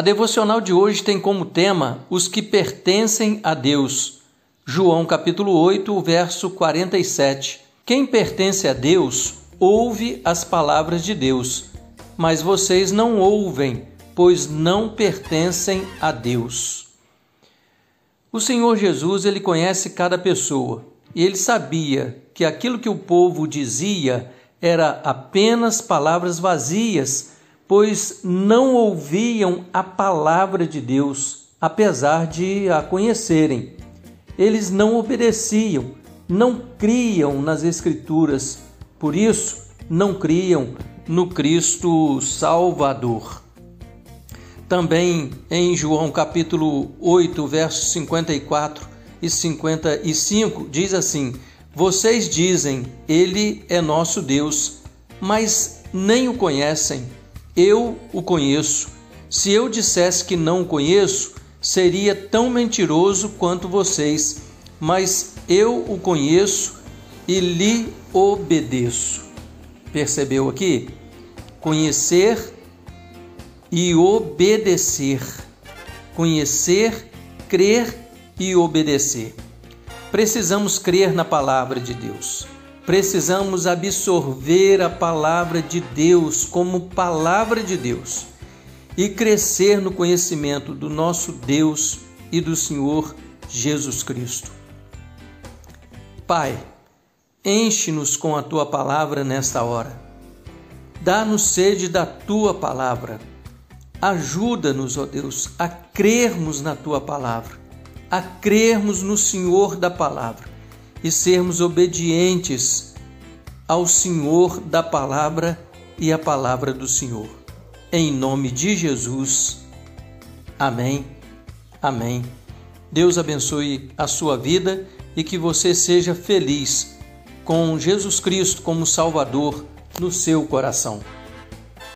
A devocional de hoje tem como tema os que pertencem a Deus. João capítulo 8, verso 47. Quem pertence a Deus ouve as palavras de Deus, mas vocês não ouvem, pois não pertencem a Deus. O Senhor Jesus, ele conhece cada pessoa, e ele sabia que aquilo que o povo dizia era apenas palavras vazias, pois não ouviam a palavra de Deus, apesar de a conhecerem. Eles não obedeciam, não criam nas Escrituras, por isso não criam no Cristo Salvador. Também em João capítulo 8, versos 54 e 55, diz assim: Vocês dizem, Ele é nosso Deus, mas nem o conhecem. Eu o conheço. Se eu dissesse que não o conheço, seria tão mentiroso quanto vocês, mas eu o conheço e lhe obedeço. Percebeu aqui? Conhecer e obedecer. Conhecer, crer e obedecer. Precisamos crer na palavra de Deus. Precisamos absorver a palavra de Deus como palavra de Deus e crescer no conhecimento do nosso Deus e do Senhor Jesus Cristo. Pai, enche-nos com a tua palavra nesta hora. Dá-nos sede da tua palavra. Ajuda-nos, ó Deus, a crermos na tua palavra, a crermos no Senhor da palavra e sermos obedientes ao Senhor da palavra e à palavra do Senhor. Em nome de Jesus. Amém. Amém. Deus abençoe a sua vida e que você seja feliz com Jesus Cristo como Salvador no seu coração.